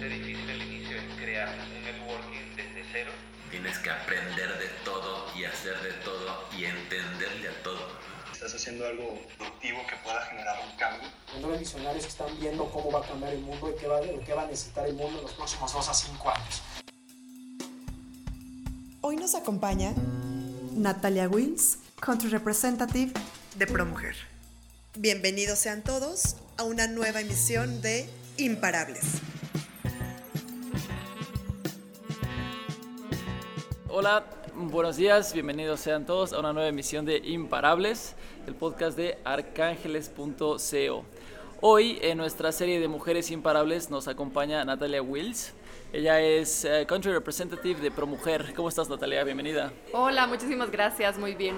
bastante difícil al inicio es crear un networking desde cero. Tienes que aprender de todo y hacer de todo y entenderle a todo. Estás haciendo algo productivo que pueda generar un cambio. Los visionarios están viendo cómo va a cambiar el mundo y qué va, qué va a necesitar el mundo en los próximos 2 a 5 años. Hoy nos acompaña Natalia Wills, Country Representative de ProMujer. Bienvenidos sean todos a una nueva emisión de Imparables. Hola, buenos días, bienvenidos sean todos a una nueva emisión de Imparables, el podcast de arcángeles.co. Hoy en nuestra serie de Mujeres Imparables nos acompaña Natalia Wills. Ella es eh, Country Representative de ProMujer. ¿Cómo estás Natalia? Bienvenida. Hola, muchísimas gracias, muy bien.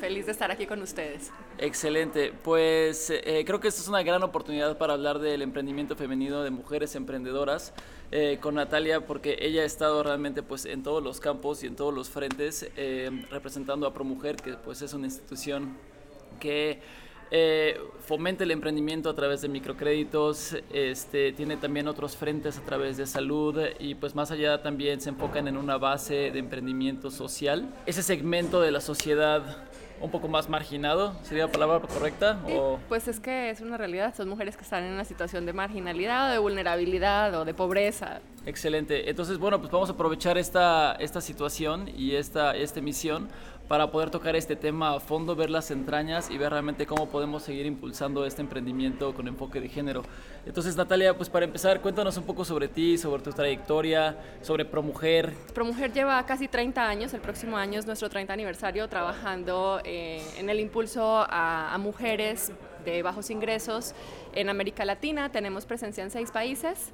Feliz de estar aquí con ustedes. Excelente, pues eh, creo que esta es una gran oportunidad para hablar del emprendimiento femenino de mujeres emprendedoras eh, con Natalia porque ella ha estado realmente pues en todos los campos y en todos los frentes representando a ProMujer que pues es una institución que eh, fomenta el emprendimiento a través de microcréditos, este, tiene también otros frentes a través de salud y pues más allá también se enfocan en una base de emprendimiento social. Ese segmento de la sociedad un poco más marginado, ¿sería la palabra correcta? o... Pues es que es una realidad, son mujeres que están en una situación de marginalidad de vulnerabilidad o de pobreza. Excelente, entonces bueno, pues vamos a aprovechar esta, esta situación y esta, esta emisión para poder tocar este tema a fondo, ver las entrañas y ver realmente cómo podemos seguir impulsando este emprendimiento con enfoque de género. Entonces, Natalia, pues para empezar, cuéntanos un poco sobre ti, sobre tu trayectoria, sobre ProMujer. ProMujer lleva casi 30 años, el próximo año es nuestro 30 aniversario, trabajando eh, en el impulso a, mujeres de bajos ingresos en América Latina. Tenemos presencia en seis países,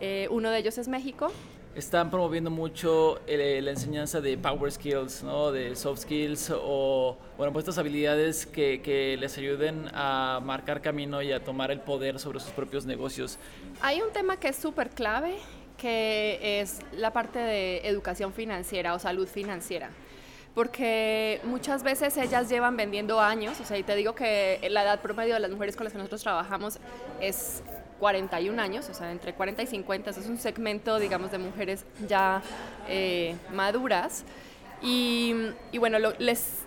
eh, uno de ellos es México están promoviendo mucho eh, la enseñanza de power skills, ¿no? de soft skills o bueno, pues estas habilidades que, que, les ayuden a marcar camino y a tomar el poder sobre sus propios negocios. Hay un tema que es súper clave, que es la parte de educación financiera o salud financiera porque muchas veces ellas llevan vendiendo años, o sea, y te digo que la edad promedio de las mujeres con las que nosotros trabajamos es 41 años, o sea, entre 40 y 50, es un segmento, digamos, de mujeres ya eh, maduras. Y, bueno, les,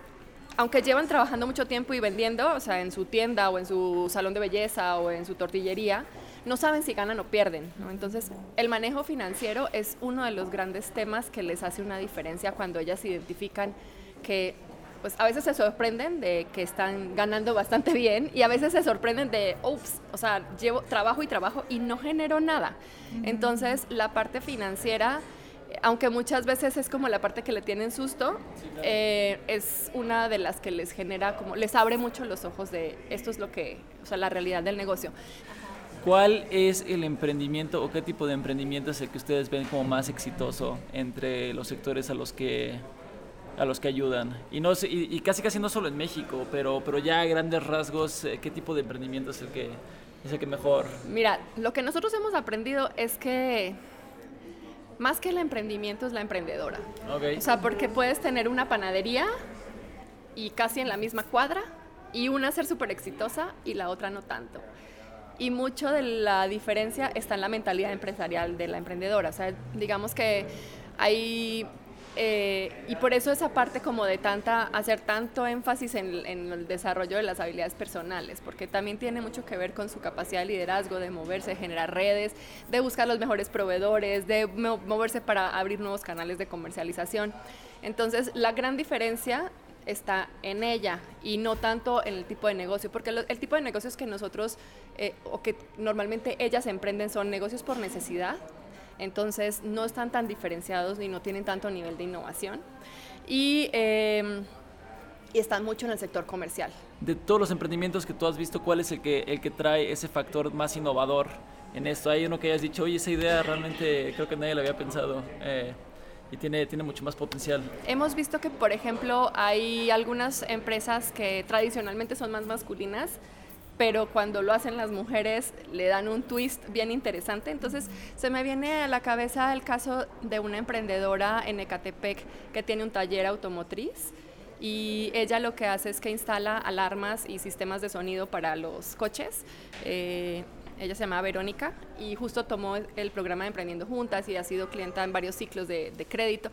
aunque llevan trabajando mucho tiempo y vendiendo, o sea, en su tienda o en su salón de belleza o en su tortillería, no saben si ganan o pierden. Entonces, el manejo financiero es uno de los grandes temas que les hace una diferencia cuando ellas identifican que pues a veces se sorprenden de que están ganando bastante bien y a veces se sorprenden de, ups, o sea, llevo trabajo y trabajo y no genero nada. Entonces, la parte financiera, aunque muchas veces es como la parte que le tienen susto, eh, es una de las que les genera como, les abre mucho los ojos de esto es lo que, o sea, la realidad del negocio. ¿Cuál es el emprendimiento o qué tipo de emprendimiento es el que ustedes ven como más exitoso entre los sectores a los que a los que ayudan. Y, no, y, casi casi no solo en México, pero, pero ya a grandes rasgos, eh, ¿qué tipo de emprendimiento es el que, es el que mejor? Mira, lo que nosotros hemos aprendido es que más que el emprendimiento es la emprendedora. O sea, porque puedes tener una panadería y casi en la misma cuadra y una ser súper exitosa y la otra no tanto. Y mucho de la diferencia está en la mentalidad empresarial de la emprendedora. O sea, digamos que hay eh, y por eso esa parte como de tanta, hacer tanto énfasis en, el desarrollo de las habilidades personales, porque también tiene mucho que ver con su capacidad de liderazgo, de moverse, de generar redes, de buscar los mejores proveedores, de moverse para abrir nuevos canales de comercialización. Entonces, la gran diferencia está en ella y no tanto en el tipo de negocio, porque el tipo de negocios que nosotros eh, o que normalmente ellas emprenden son negocios por necesidad, entonces no están tan diferenciados y no tienen tanto nivel de innovación. Y, em, y están mucho en el sector comercial. De todos los emprendimientos que tú has visto, ¿cuál es el que, el que trae ese factor más innovador en esto? Hay uno que hayas dicho, oye, esa idea realmente creo que nadie la había pensado. Eh, y tiene, tiene mucho más potencial. Hemos visto que, por ejemplo, hay algunas empresas que tradicionalmente son más masculinas, pero cuando lo hacen las mujeres le dan un twist bien interesante. Entonces se me viene a la cabeza el caso de una emprendedora en Ecatepec que tiene un taller automotriz y ella lo que hace es que instala alarmas y sistemas de sonido para los coches. Eh, ella se llama Verónica y justo tomó el programa de Emprendiendo Juntas y ha sido clienta en varios ciclos de, de crédito.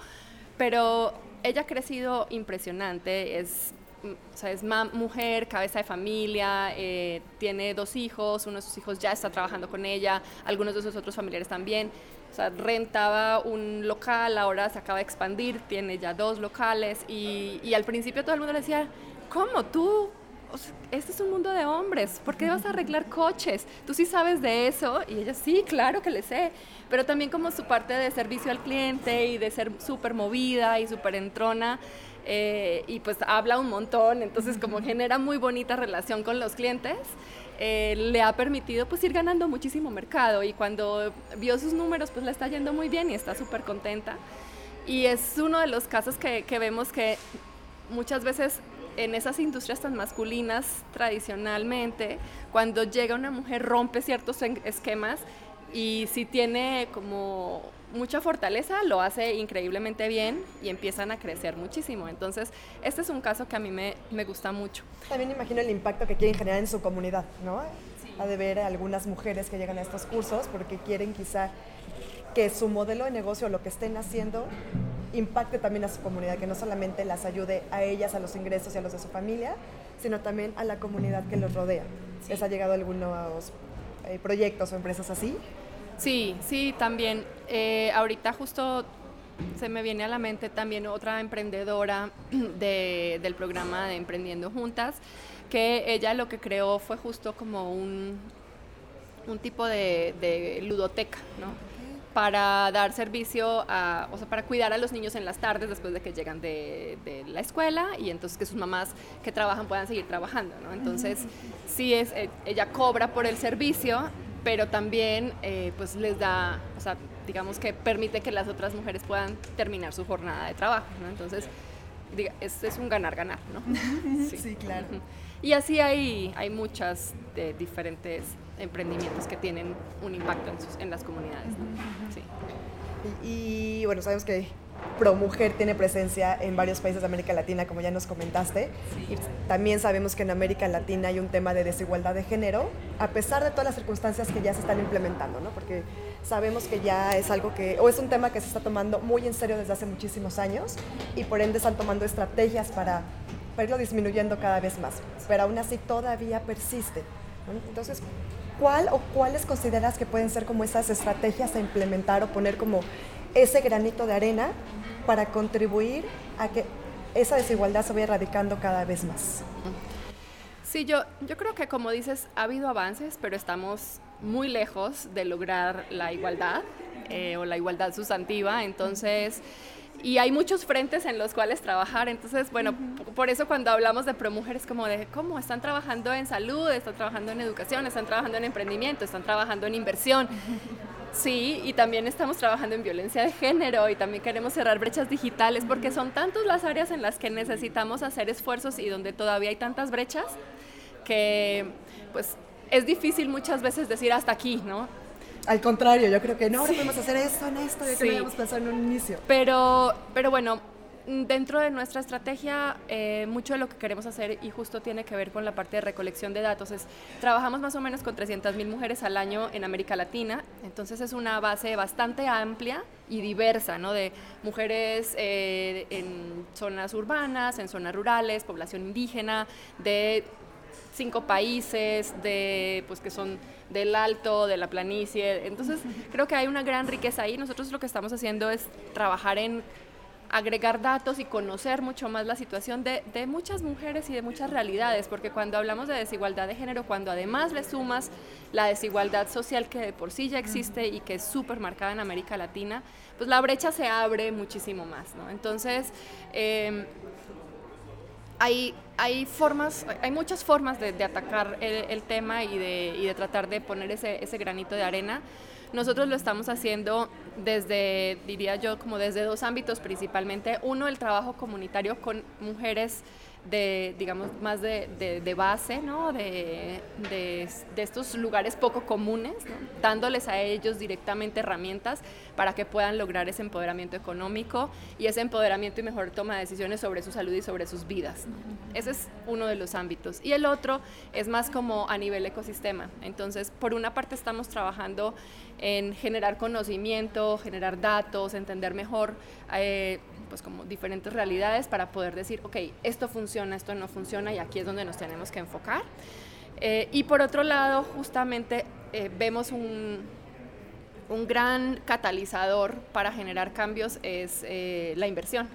Pero ella ha crecido impresionante, es o sea, es mujer, cabeza de familia, eh, tiene dos hijos, uno de sus hijos ya está trabajando con ella, algunos de sus otros familiares también. O sea, rentaba un local, ahora se acaba de expandir, tiene ya dos locales y, y al principio todo el mundo le decía, ¿cómo tú? este es un mundo de hombres, ¿por qué vas a arreglar coches? Tú sí sabes de eso y ella sí, claro que le sé, pero también como su parte de servicio al cliente y de ser súper movida y súper entrona, eh, y pues habla un montón, entonces como genera muy bonita relación con los clientes, eh, le ha permitido pues ir ganando muchísimo mercado y cuando vio sus números pues le está yendo muy bien y está súper contenta. Y es uno de los casos que, que vemos que muchas veces en esas industrias tan masculinas tradicionalmente, cuando llega una mujer rompe ciertos esquemas y si tiene como mucha fortaleza, lo hace increíblemente bien y empiezan a crecer muchísimo. Entonces, este es un caso que a mí me, me gusta mucho. También imagino el impacto que quieren generar en su comunidad, ¿no? Ha de ver a algunas mujeres que llegan a estos cursos porque quieren quizá que su modelo de negocio, lo que estén haciendo, impacte también a su comunidad, que no solamente las ayude a ellas, a los ingresos y a los de su familia, sino también a la comunidad que los rodea. ¿Les ha llegado algunos eh, proyectos o empresas así? Sí, sí, también. Eh, ahorita justo se me viene a la mente también otra emprendedora del programa de Emprendiendo Juntas, que ella lo que creó fue justo como un, un tipo de, de ludoteca, ¿no? para dar servicio a, o sea, para cuidar a los niños en las tardes después de que llegan de, de la escuela y entonces que sus mamás que trabajan puedan seguir trabajando, ¿no? Entonces, sí es, eh, ella cobra por el servicio, pero también eh, pues les da, o sea, digamos que permite que las otras mujeres puedan terminar su jornada de trabajo, ¿no? Entonces, diga, es, es un ganar-ganar, ¿no? sí. claro. Y así hay, hay muchas de diferentes emprendimientos que tienen un impacto en, en las comunidades. Sí. Y, bueno, sabemos que ProMujer tiene presencia en varios países de América Latina, como ya nos comentaste. Y también sabemos que en América Latina hay un tema de desigualdad de género, a pesar de todas las circunstancias que ya se están implementando, ¿no? Porque sabemos que ya es algo que, o es un tema que se está tomando muy en serio desde hace muchísimos años y por ende están tomando estrategias para, para irlo disminuyendo cada vez más. Pero aún así todavía persiste. Entonces, ¿cuál o cuáles consideras que pueden ser como esas estrategias a implementar o poner como ese granito de arena para contribuir a que esa desigualdad se vaya erradicando cada vez más? Sí, yo, yo creo que como dices, ha habido avances, pero estamos muy lejos de lograr la igualdad eh, o la igualdad sustantiva. Entonces, y hay muchos frentes en los cuales trabajar. Entonces, bueno, por eso cuando hablamos de ProMujeres, como de cómo están trabajando en salud, están trabajando en educación, están trabajando en emprendimiento, están trabajando en inversión. Sí, y también estamos trabajando en violencia de género y también queremos cerrar brechas digitales porque son tantas las áreas en las que necesitamos hacer esfuerzos y donde todavía hay tantas brechas que pues es difícil muchas veces decir hasta aquí, ¿no? Al contrario, yo creo que no, ahora podemos hacer esto en esto, ya que habíamos pensado en un inicio. Pero, pero bueno, dentro de nuestra estrategia, eh, mucho de lo que queremos hacer, y justo tiene que ver con la parte de recolección de datos, es trabajamos más o menos con 300.000 mujeres al año en América Latina, entonces es una base bastante amplia y diversa, ¿no? De mujeres eh, en zonas urbanas, en zonas rurales, población indígena, de cinco países, de, pues que son del alto, de la planicie. Entonces, creo que hay una gran riqueza ahí. Nosotros lo que estamos haciendo es trabajar en agregar datos y conocer mucho más la situación de, de, muchas mujeres y de muchas realidades, porque cuando hablamos de desigualdad de género, cuando además le sumas la desigualdad social que de por sí ya existe y que es súper marcada en América Latina, pues la brecha se abre muchísimo más, ¿no? Entonces, eh, hay, hay formas, hay muchas formas de, atacar el, tema y de, y de, tratar de poner ese, ese, granito de arena. Nosotros lo estamos haciendo desde, diría yo, como desde dos ámbitos principalmente. Uno, el trabajo comunitario con mujeres de, digamos, más de, de, base, ¿no? De, de, estos lugares poco comunes, dándoles a ellos directamente herramientas para que puedan lograr ese empoderamiento económico y ese empoderamiento y mejor toma de decisiones sobre su salud y sobre sus vidas. Ese es uno de los ámbitos. Y el otro es más como a nivel ecosistema. Entonces, por una parte estamos trabajando en generar conocimiento, generar datos, entender mejor eh, pues como diferentes realidades para poder decir, ok, esto funciona, esto no funciona y aquí es donde nos tenemos que enfocar. Eh, y por otro lado, justamente eh, vemos un, un, gran catalizador para generar cambios es la inversión.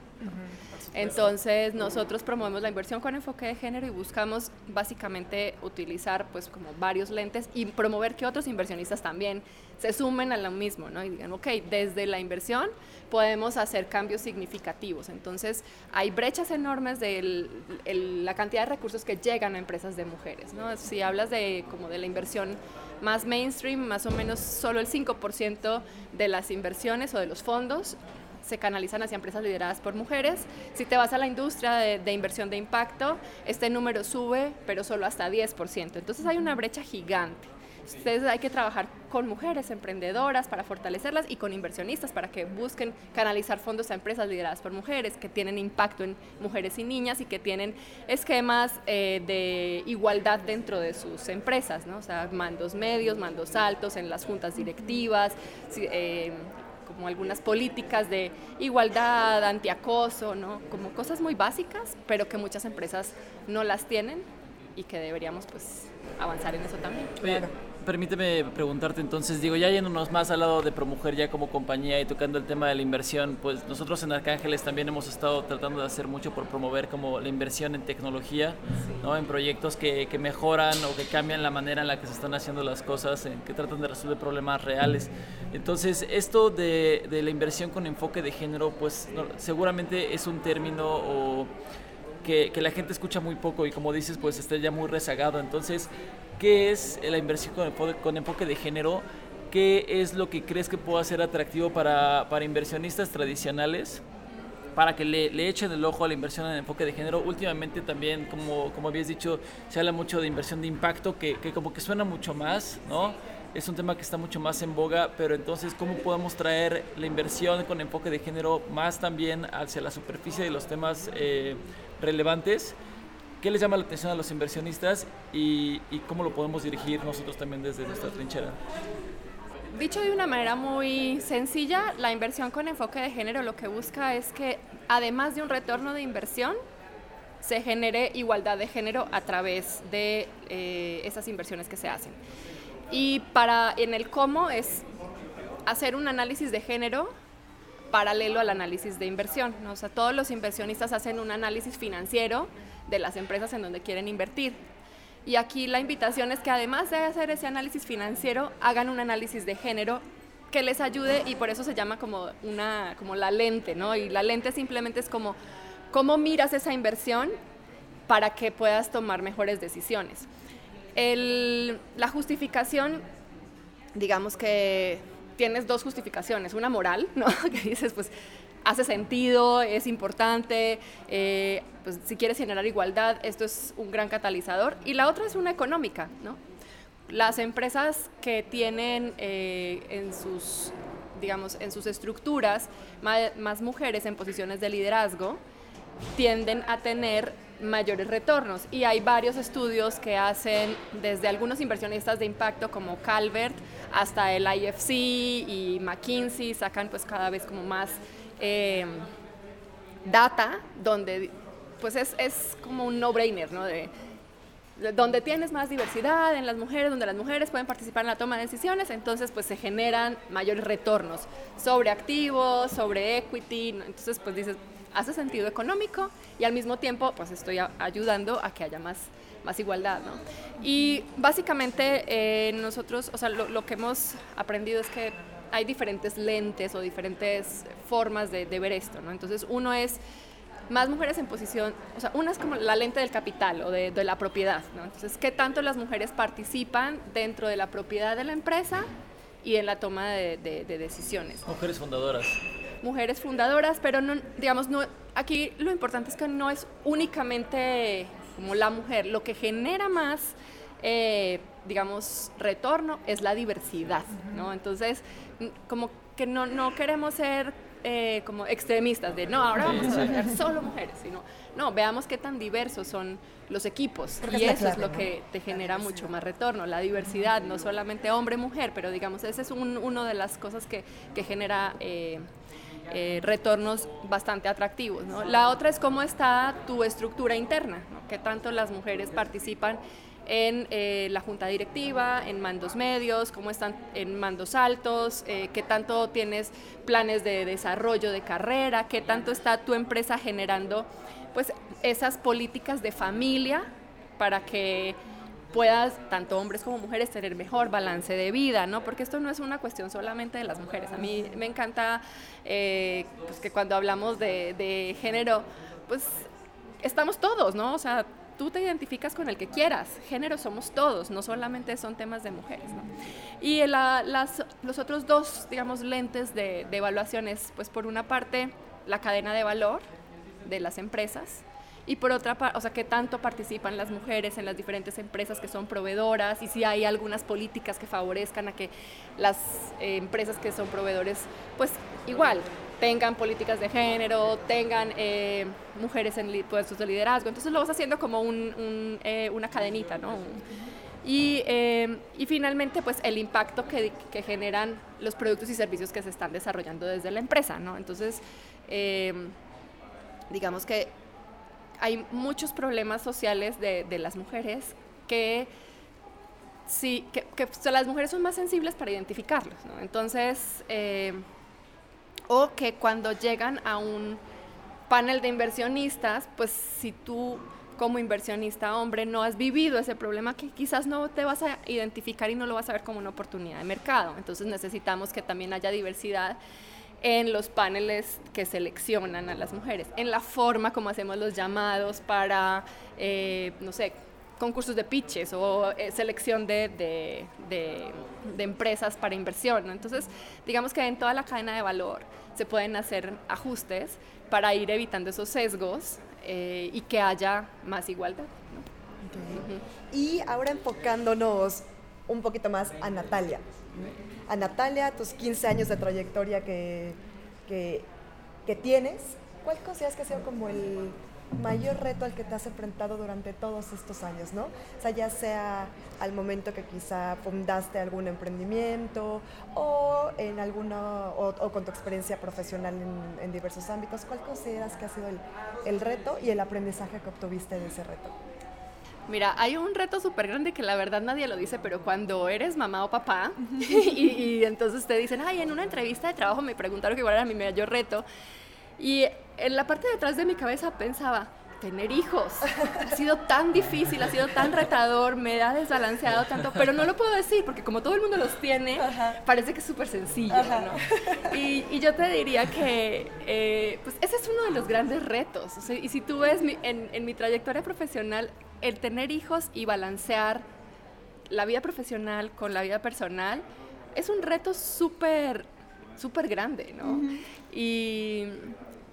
Entonces nosotros promovemos la inversión con enfoque de género y buscamos básicamente utilizar pues como varios lentes y promover que otros inversionistas también se sumen a lo mismo, ¿no? Y digan, ok, desde la inversión podemos hacer cambios significativos. Entonces hay brechas enormes de la cantidad de recursos que llegan a empresas de mujeres, ¿no? Si hablas de como de la inversión más mainstream, más o menos solo el 5% de las inversiones o de los fondos se canalizan hacia empresas lideradas por mujeres. Si te vas a la industria de, inversión de impacto, este número sube, pero solo hasta 10%. Entonces hay una brecha gigante. Entonces hay que trabajar con mujeres emprendedoras para fortalecerlas y con inversionistas para que busquen canalizar fondos a empresas lideradas por mujeres que tienen impacto en mujeres y niñas y que tienen esquemas eh, de igualdad dentro de sus empresas, ¿no? o sea, mandos medios, mandos altos en las juntas directivas, eh, como algunas políticas de igualdad, antiacoso, ¿no? Como cosas muy básicas, pero que muchas empresas no las tienen y que deberíamos pues avanzar en eso también. Claro permíteme preguntarte entonces, digo, ya yéndonos más al lado de ProMujer ya como compañía y tocando el tema de la inversión, pues nosotros en Arcángeles también hemos estado tratando de hacer mucho por promover como la inversión en tecnología, ¿no? en proyectos que, que, mejoran o que cambian la manera en la que se están haciendo las cosas, en que tratan de resolver problemas reales. Entonces, esto de, de la inversión con enfoque de género, pues seguramente es un término. Que, que, la gente escucha muy poco y como dices, pues está ya muy rezagado. Entonces, ¿Qué es la inversión con enfoque, de género? ¿Qué es lo que crees que pueda ser atractivo para, para inversionistas tradicionales? para que le, le, echen el ojo a la inversión en enfoque de género. Últimamente también, como, como habías dicho, se habla mucho de inversión de impacto, que, que, como que suena mucho más, ¿no? Es un tema que está mucho más en boga, pero entonces, ¿cómo podemos traer la inversión con enfoque de género más también hacia la superficie de los temas eh, relevantes? ¿Qué les llama la atención a los inversionistas y, cómo lo podemos dirigir nosotros también desde nuestra trinchera? Dicho de una manera muy sencilla, la inversión con enfoque de género lo que busca es que además de un retorno de inversión, se genere igualdad de género a través de eh, esas inversiones que se hacen. Y para en el cómo es hacer un análisis de género paralelo al análisis de inversión. O sea, todos los inversionistas hacen un análisis financiero de las empresas en donde quieren invertir. Y aquí la invitación es que además de hacer ese análisis financiero, hagan un análisis de género que les ayude y por eso se llama como, una, como la lente, ¿no? Y la lente simplemente es como cómo miras esa inversión para que puedas tomar mejores decisiones. la justificación, digamos que tienes dos justificaciones, una moral, ¿no? que dices, pues hace sentido, es importante, eh, pues si quieres generar igualdad, esto es un gran catalizador. Y la otra es una económica, ¿no? Las empresas que tienen eh, en sus digamos, en sus estructuras más, mujeres en posiciones de liderazgo, tienden a tener mayores retornos. Y hay varios estudios que hacen desde algunos inversionistas de impacto como Calvert hasta el IFC y McKinsey, sacan pues cada vez como más eh, data donde pues es, es como un no-brainer, ¿no? De, donde tienes más diversidad en las mujeres, donde las mujeres pueden participar en la toma de decisiones, entonces pues se generan mayores retornos sobre activos, sobre equity, entonces pues dices, hace sentido económico y al mismo tiempo pues estoy ayudando a que haya más, más igualdad, ¿no? Y básicamente eh, nosotros, o sea, lo, lo que hemos aprendido es que hay diferentes lentes o diferentes formas de, ver esto, ¿no? Entonces, uno es más mujeres en posición, o sea, una es como la lente del capital o de, la propiedad, ¿no? Entonces, ¿qué tanto las mujeres participan dentro de la propiedad de la empresa y en la toma de, decisiones? Mujeres fundadoras. Mujeres fundadoras, pero no, digamos, no, aquí lo importante es que no es únicamente como la mujer, lo que genera más, eh, digamos, retorno es la diversidad, ¿no? Entonces, como que no, no queremos ser eh, como extremistas de no, ahora vamos a ser solo mujeres, sino no, veamos qué tan diversos son los equipos y eso es lo que te genera mucho más retorno, la diversidad, no solamente hombre-mujer, pero digamos, esa es un, una de las cosas que, que genera... Eh, eh, retornos bastante atractivos. La otra es cómo está tu estructura interna, qué tanto las mujeres participan en eh, la junta directiva, en mandos medios, cómo están en mandos altos, eh, qué tanto tienes planes de desarrollo de carrera, qué tanto está tu empresa generando pues esas políticas de familia para que puedas, tanto hombres como mujeres, tener mejor balance de vida, ¿no? Porque esto no es una cuestión solamente de las mujeres. A mí me encanta eh, pues que cuando hablamos de, de género, pues estamos todos, ¿no? O sea, tú te identificas con el que quieras. Género somos todos, no solamente son temas de mujeres. ¿no? Y la, las, los otros dos, digamos, lentes de, de evaluación es, pues por una parte, la cadena de valor de las empresas, y por otra parte, o sea, qué tanto participan las mujeres en las diferentes empresas que son proveedoras y si hay algunas políticas que favorezcan a que las eh, empresas que son proveedores, pues igual, tengan políticas de género, tengan eh, mujeres en puestos de liderazgo. Entonces lo vas haciendo como eh, una cadenita, ¿no? Y, finalmente, pues el impacto que, generan los productos y servicios que se están desarrollando desde la empresa, ¿no? Entonces, digamos que hay muchos problemas sociales de, las mujeres que sí, que, las mujeres son más sensibles para identificarlos, ¿no? Entonces, eh, o que cuando llegan a un panel de inversionistas, pues si tú como inversionista hombre no has vivido ese problema que quizás no te vas a identificar y no lo vas a ver como una oportunidad de mercado. Entonces necesitamos que también haya diversidad en los paneles que seleccionan a las mujeres, en la forma como hacemos los llamados para, eh, no sé, concursos de pitches o eh, selección de, de, de, empresas para inversión. Entonces, digamos que en toda la cadena de valor se pueden hacer ajustes para ir evitando esos sesgos eh, y que haya más igualdad. Y ahora enfocándonos un poquito más a Natalia a Natalia, tus 15 años de trayectoria que, que, tienes, ¿cuál consideras que ha sido como el mayor reto al que te has enfrentado durante todos estos años, ¿no? Sea, ya sea al momento que quizá fundaste algún emprendimiento o en alguna o con tu experiencia profesional en, en, diversos ámbitos, ¿cuál consideras que ha sido el, el reto y el aprendizaje que obtuviste de ese reto? Mira, hay un reto súper grande que la verdad nadie lo dice, pero cuando eres mamá o papá uh -huh. y, y, entonces te dicen, ay, en una entrevista de trabajo me preguntaron que cuál era mi mayor reto. Y en la parte de atrás de mi cabeza pensaba, tener hijos. Ha sido tan difícil, ha sido tan retador, me ha desbalanceado tanto, pero no lo puedo decir porque como todo el mundo los tiene, Ajá. parece que es súper sencillo, ¿no? Y, y, yo te diría que eh, pues ese es uno de los grandes retos. O sea, y si tú ves mi, en, en mi trayectoria profesional, el tener hijos y balancear la vida profesional con la vida personal es un reto súper, súper grande, ¿no? Uh -huh. Y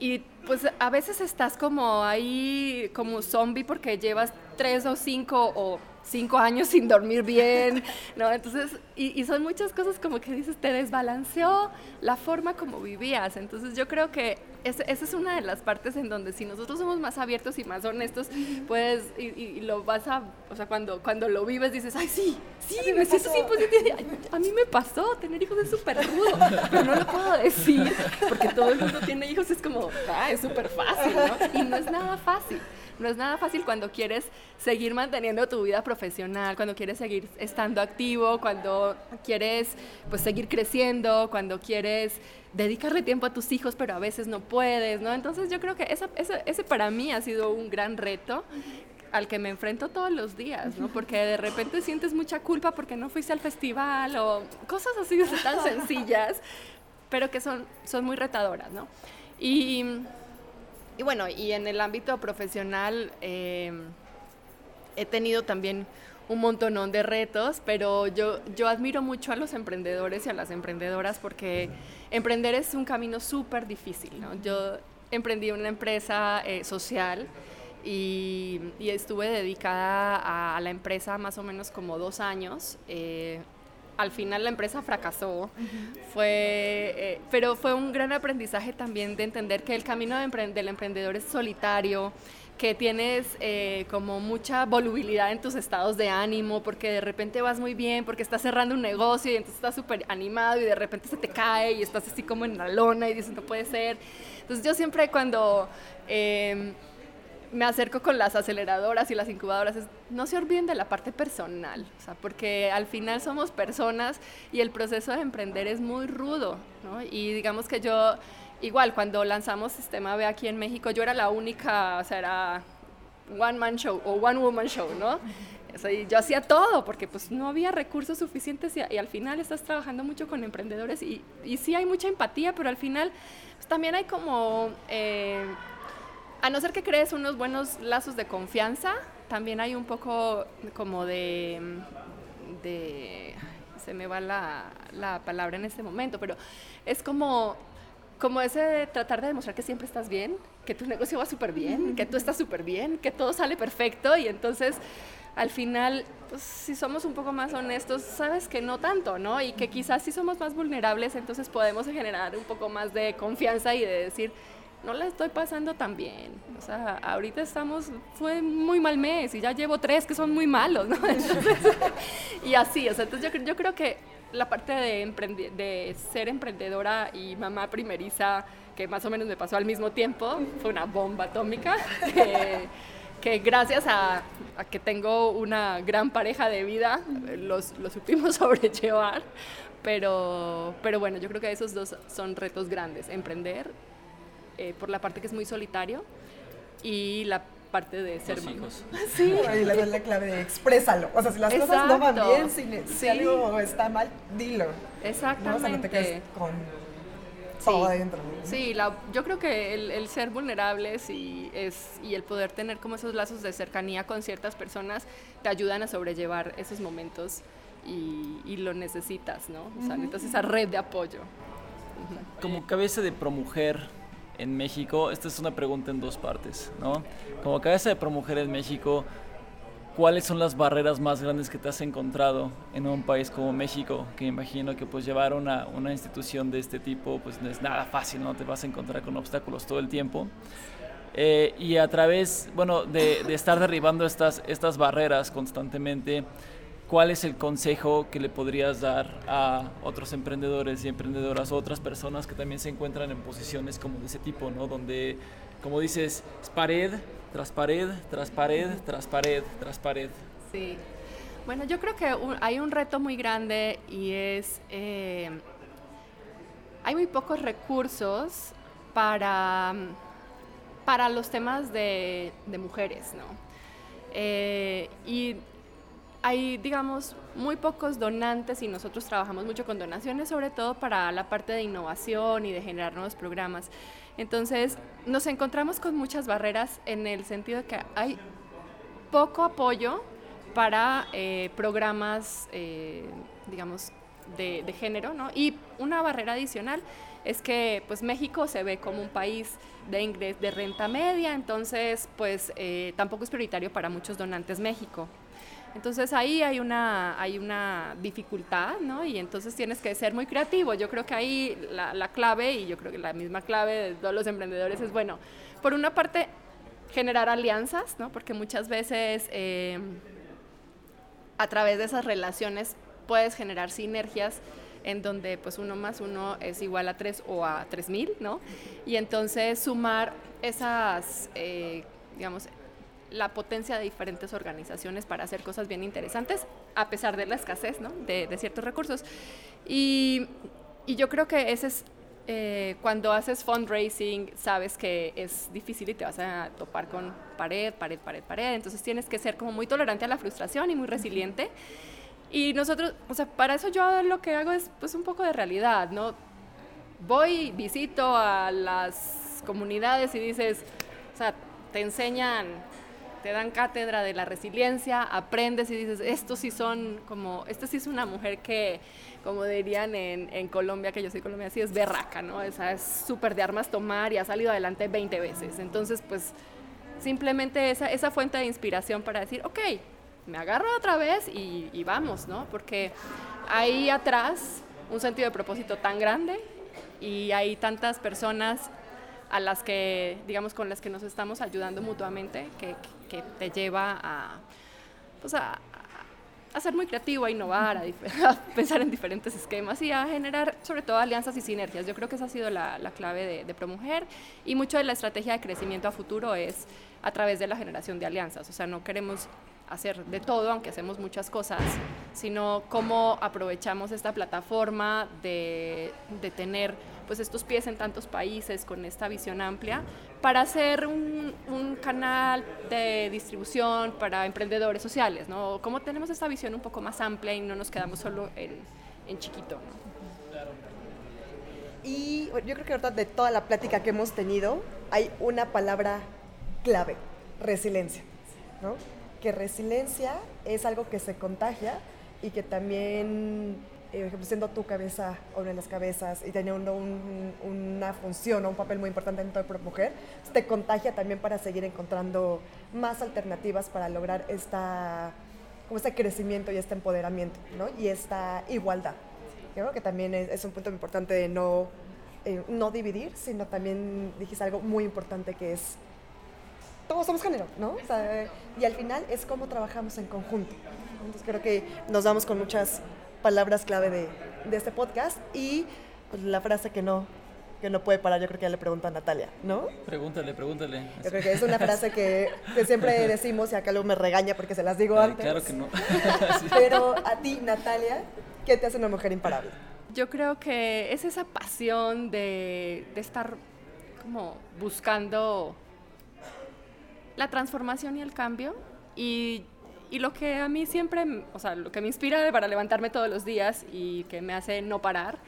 y pues a veces estás como ahí, como zombie, porque llevas tres o cinco o cinco años sin dormir bien, ¿no? Entonces, y, y, son muchas cosas como que dices, te desbalanceó la forma como vivías. Entonces yo creo que esa es una de las partes en donde si nosotros somos más abiertos y más honestos, pues, y, y, lo vas a, o sea, cuando, cuando lo vives dices, ay, sí, sí, me siento sí, pues, a mí me pasó, tener hijos es súper rudo, pero no lo puedo decir, porque todo el mundo tiene hijos, es como, ah, es súper fácil, ¿no? Y no es nada fácil. No es nada fácil cuando quieres seguir manteniendo tu vida profesional, cuando quieres seguir estando activo, cuando quieres pues seguir creciendo, cuando quieres dedicarle tiempo a tus hijos, pero a veces no puedes, ¿no? Entonces yo creo que esa, esa, ese para mí ha sido un gran reto al que me enfrento todos los días, ¿no? Porque de repente sientes mucha culpa porque no fuiste al festival o cosas así tan sencillas, pero que son, son muy retadoras, ¿no? Y y bueno, y en el ámbito profesional eh, he tenido también un montonón de retos, pero yo, yo admiro mucho a los emprendedores y a las emprendedoras porque emprender es un camino súper difícil. ¿no? Yo emprendí una empresa eh, social y, estuve dedicada a, a, la empresa más o menos como dos años. Eh, al final la empresa fracasó, fue, eh, pero fue un gran aprendizaje también de entender que el camino de del emprendedor es solitario, que tienes eh, como mucha volubilidad en tus estados de ánimo, porque de repente vas muy bien, porque estás cerrando un negocio y entonces estás súper animado y de repente se te cae y estás así como en la lona y dices, no puede ser. Entonces yo siempre cuando... Eh, me acerco con las aceleradoras y las incubadoras no se olviden de la parte personal, porque al final somos personas y el proceso de emprender es muy rudo. Y digamos que yo, igual, cuando lanzamos Sistema B aquí en México, yo era la única, o sea, era one man show o one woman show, ¿no? Sea, yo hacía todo porque pues no había recursos suficientes y, y, al final estás trabajando mucho con emprendedores y, y sí hay mucha empatía, pero al final pues, también hay como... Eh, a no ser que crees unos buenos lazos de confianza, también hay un poco como de, de se me va la, la, palabra en este momento, pero es como, como ese tratar de demostrar que siempre estás bien, que tu negocio va súper bien, que tú estás súper bien, que todo sale perfecto y entonces al final, pues, si somos un poco más honestos, sabes que no tanto, ¿no? Y que quizás si somos más vulnerables, entonces podemos generar un poco más de confianza y de decir, no la estoy pasando tan bien. O sea, ahorita estamos, fue muy mal mes y ya llevo tres que son muy malos, ¿no? Entonces, y así, o sea, entonces yo, yo creo que la parte de, de ser emprendedora y mamá primeriza, que más o menos me pasó al mismo tiempo, fue una bomba atómica. Que, que gracias a, a, que tengo una gran pareja de vida, los, los supimos sobrellevar. Pero, pero bueno, yo creo que esos dos son retos grandes, emprender eh, por la parte que es muy solitario y la parte de ser Los hijos. Sí, y la, la clave de exprésalo. O sea, si las Exacto. cosas no van bien, si, si sí. algo está mal, dilo. Exactamente. ¿no? O sea, no te quedes con todo sí. adentro. Sí, la, yo creo que el, el, ser vulnerables y, es, y el poder tener como esos lazos de cercanía con ciertas personas te ayudan a sobrellevar esos momentos y, y lo necesitas, ¿no? O sea, uh -huh. necesitas esa red de apoyo. Como cabeza de promujer, en México? Esta es una pregunta en dos partes, ¿no? Como cabeza de ProMujer en México, ¿cuáles son las barreras más grandes que te has encontrado en un país como México? Que imagino que pues llevar una, una institución de este tipo pues no es nada fácil, ¿no? Te vas a encontrar con obstáculos todo el tiempo. Eh, y a través, bueno, de, de estar derribando estas, estas barreras constantemente, ¿cuál es el consejo que le podrías dar a otros emprendedores y emprendedoras o otras personas que también se encuentran en posiciones como de ese tipo, ¿no? Donde, como dices, es pared tras pared, tras pared, tras pared, tras pared. Sí. Bueno, yo creo que un, hay un reto muy grande y es, eh, hay muy pocos recursos para, para los temas de, de mujeres, ¿no? Eh, y hay, digamos, muy pocos donantes y nosotros trabajamos mucho con donaciones, sobre todo para la parte de innovación y de generar nuevos programas. Entonces, nos encontramos con muchas barreras en el sentido de que hay poco apoyo para eh, programas, eh, digamos, de, género, ¿no? Y una barrera adicional es que, pues, México se ve como un país de ingreso de renta media, entonces, pues, eh, tampoco es prioritario para muchos donantes México. Entonces ahí hay una, hay una dificultad, ¿no? Y entonces tienes que ser muy creativo. Yo creo que ahí la, la, clave, y yo creo que la misma clave de todos los emprendedores es, bueno, por una parte, generar alianzas, ¿no? Porque muchas veces eh, a través de esas relaciones puedes generar sinergias en donde pues uno más uno es igual a tres o a tres mil, ¿no? Y entonces sumar esas, eh, digamos, la potencia de diferentes organizaciones para hacer cosas bien interesantes, a pesar de la escasez ¿no? de, ciertos recursos. Y, y, yo creo que ese es, eh, cuando haces fundraising, sabes que es difícil y te vas a topar con pared, pared, pared, pared. Entonces tienes que ser como muy tolerante a la frustración y muy resiliente. Y nosotros, o sea, para eso yo lo que hago es pues un poco de realidad, ¿no? Voy, visito a las comunidades y dices, o sea, te enseñan te dan cátedra de la resiliencia, aprendes y dices, esto sí son como, esto sí es una mujer que, como dirían en, en Colombia, que yo soy colombiana, sí es berraca, ¿no? Esa es súper de armas tomar y ha salido adelante 20 veces. Entonces, pues, simplemente esa, esa fuente de inspiración para decir, ok, me agarro otra vez y, y vamos, ¿no? Porque ahí atrás un sentido de propósito tan grande y hay tantas personas a las que, digamos, con las que nos estamos ayudando mutuamente, que, que te lleva a, pues a, a ser muy creativo, a innovar, a, pensar en diferentes esquemas y a generar sobre todo alianzas y sinergias. Yo creo que esa ha sido la, la clave de, de ProMujer y mucho de la estrategia de crecimiento a futuro es a través de la generación de alianzas. O sea, no queremos hacer de todo, aunque hacemos muchas cosas, sino cómo aprovechamos esta plataforma de, de tener pues estos pies en tantos países con esta visión amplia para hacer un, canal de distribución para emprendedores sociales, ¿no? Cómo tenemos esta visión un poco más amplia y no nos quedamos solo en, en chiquito, ¿no? Y yo creo que ahorita de toda la plática que hemos tenido hay una palabra clave, resiliencia, ¿no? Que resiliencia es algo que se contagia y que también eh, siendo tu cabeza o una de las cabezas y teniendo un, una función o un papel muy importante dentro de Mujer, te contagia también para seguir encontrando más alternativas para lograr esta, como este crecimiento y este empoderamiento ¿no? y esta igualdad. Creo que también es, es un punto importante de no, eh, no dividir, sino también dijiste algo muy importante que es todos somos género, ¿no? O sea, y al final es cómo trabajamos en conjunto. Entonces creo que nos vamos con muchas palabras clave de, de este podcast y pues, la frase que no que no puede parar, yo creo que ya le pregunto a Natalia, ¿no? Pregúntale, pregúntale. Yo creo que es una frase que, que siempre decimos y acá luego me regaña porque se las digo Ay, antes. Claro que no. Pero a ti, Natalia, ¿qué te hace una mujer imparable? Yo creo que es esa pasión de, de estar como buscando la transformación y el cambio y y lo que a mí siempre, o sea, lo que me inspira para levantarme todos los días y que me hace no parar,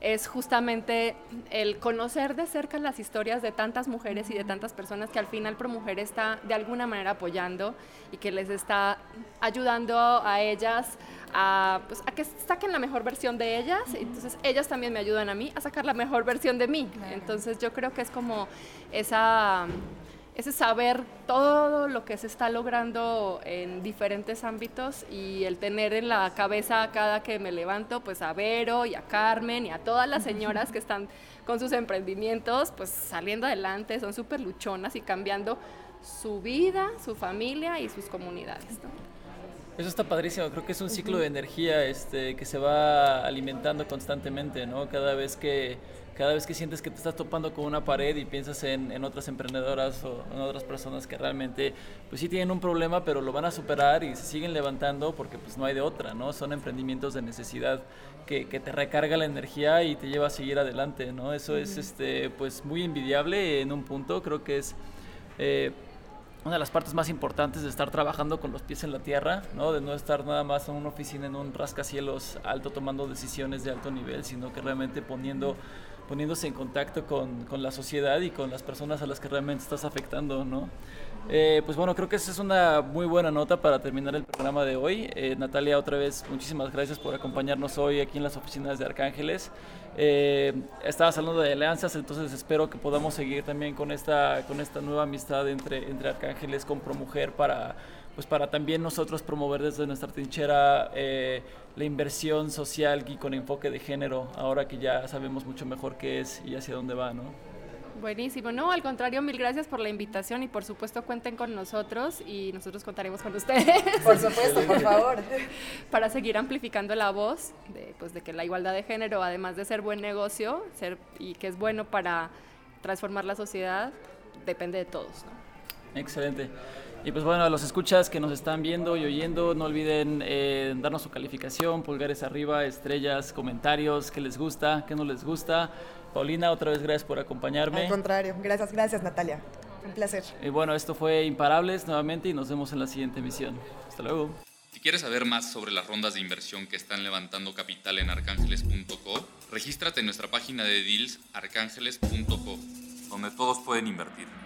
es justamente el conocer de cerca las historias de tantas mujeres y de tantas personas que al final ProMujer está de alguna manera apoyando y que les está ayudando a ellas a, pues, a que saquen la mejor versión de ellas. Entonces ellas también me ayudan a mí a sacar la mejor versión de mí. Entonces yo creo que es como esa ese saber todo lo que se está logrando en diferentes ámbitos y el tener en la cabeza cada que me levanto, pues a Vero y a Carmen y a todas las señoras que están con sus emprendimientos, pues saliendo adelante, son súper luchonas y cambiando su vida, su familia y sus comunidades. ¿no? Eso está padrísimo, creo que es un ciclo de energía este, que se va alimentando constantemente, ¿no? Cada vez que cada vez que sientes que te estás topando con una pared y piensas en, en, otras emprendedoras o en otras personas que realmente pues sí tienen un problema pero lo van a superar y se siguen levantando porque pues no hay de otra, ¿no? Son emprendimientos de necesidad que, que te recarga la energía y te lleva a seguir adelante, ¿no? Eso uh -huh. es este, pues muy envidiable en un punto, creo que es... Eh, una de las partes más importantes de estar trabajando con los pies en la tierra, ¿no? de no estar nada más en una oficina en un rascacielos alto tomando decisiones de alto nivel, sino que realmente poniendo, poniéndose en contacto con, con la sociedad y con las personas a las que realmente estás afectando. ¿no? Eh, pues bueno, creo que esa es una muy buena nota para terminar el programa de hoy. Eh, Natalia, otra vez, muchísimas gracias por acompañarnos hoy aquí en las oficinas de Arcángeles. Eh, estabas hablando de alianzas, entonces espero que podamos seguir también con esta, con esta nueva amistad entre, entre Arcángeles con ProMujer para, pues para también nosotros promover desde nuestra trinchera eh, la inversión social y con enfoque de género, ahora que ya sabemos mucho mejor qué es y hacia dónde va, ¿no? Buenísimo, no, al contrario, mil gracias por la invitación y por supuesto cuenten con nosotros y nosotros contaremos con ustedes. Por supuesto, por favor. Para seguir amplificando la voz de, pues, de que la igualdad de género, además de ser buen negocio ser, y que es bueno para transformar la sociedad, depende de todos. ¿no? Excelente. Y pues bueno, a los escuchas que nos están viendo y oyendo, no olviden eh, darnos su calificación, pulgares arriba, estrellas, comentarios, qué les gusta, qué no les gusta. Paulina, otra vez gracias por acompañarme. Al contrario, gracias, gracias Natalia. Un placer. Y bueno, esto fue Imparables nuevamente y nos vemos en la siguiente emisión. Hasta luego. Si quieres saber más sobre las rondas de inversión que están levantando capital en arcángeles.co, regístrate en nuestra página de deals arcángeles.co, donde todos pueden invertir.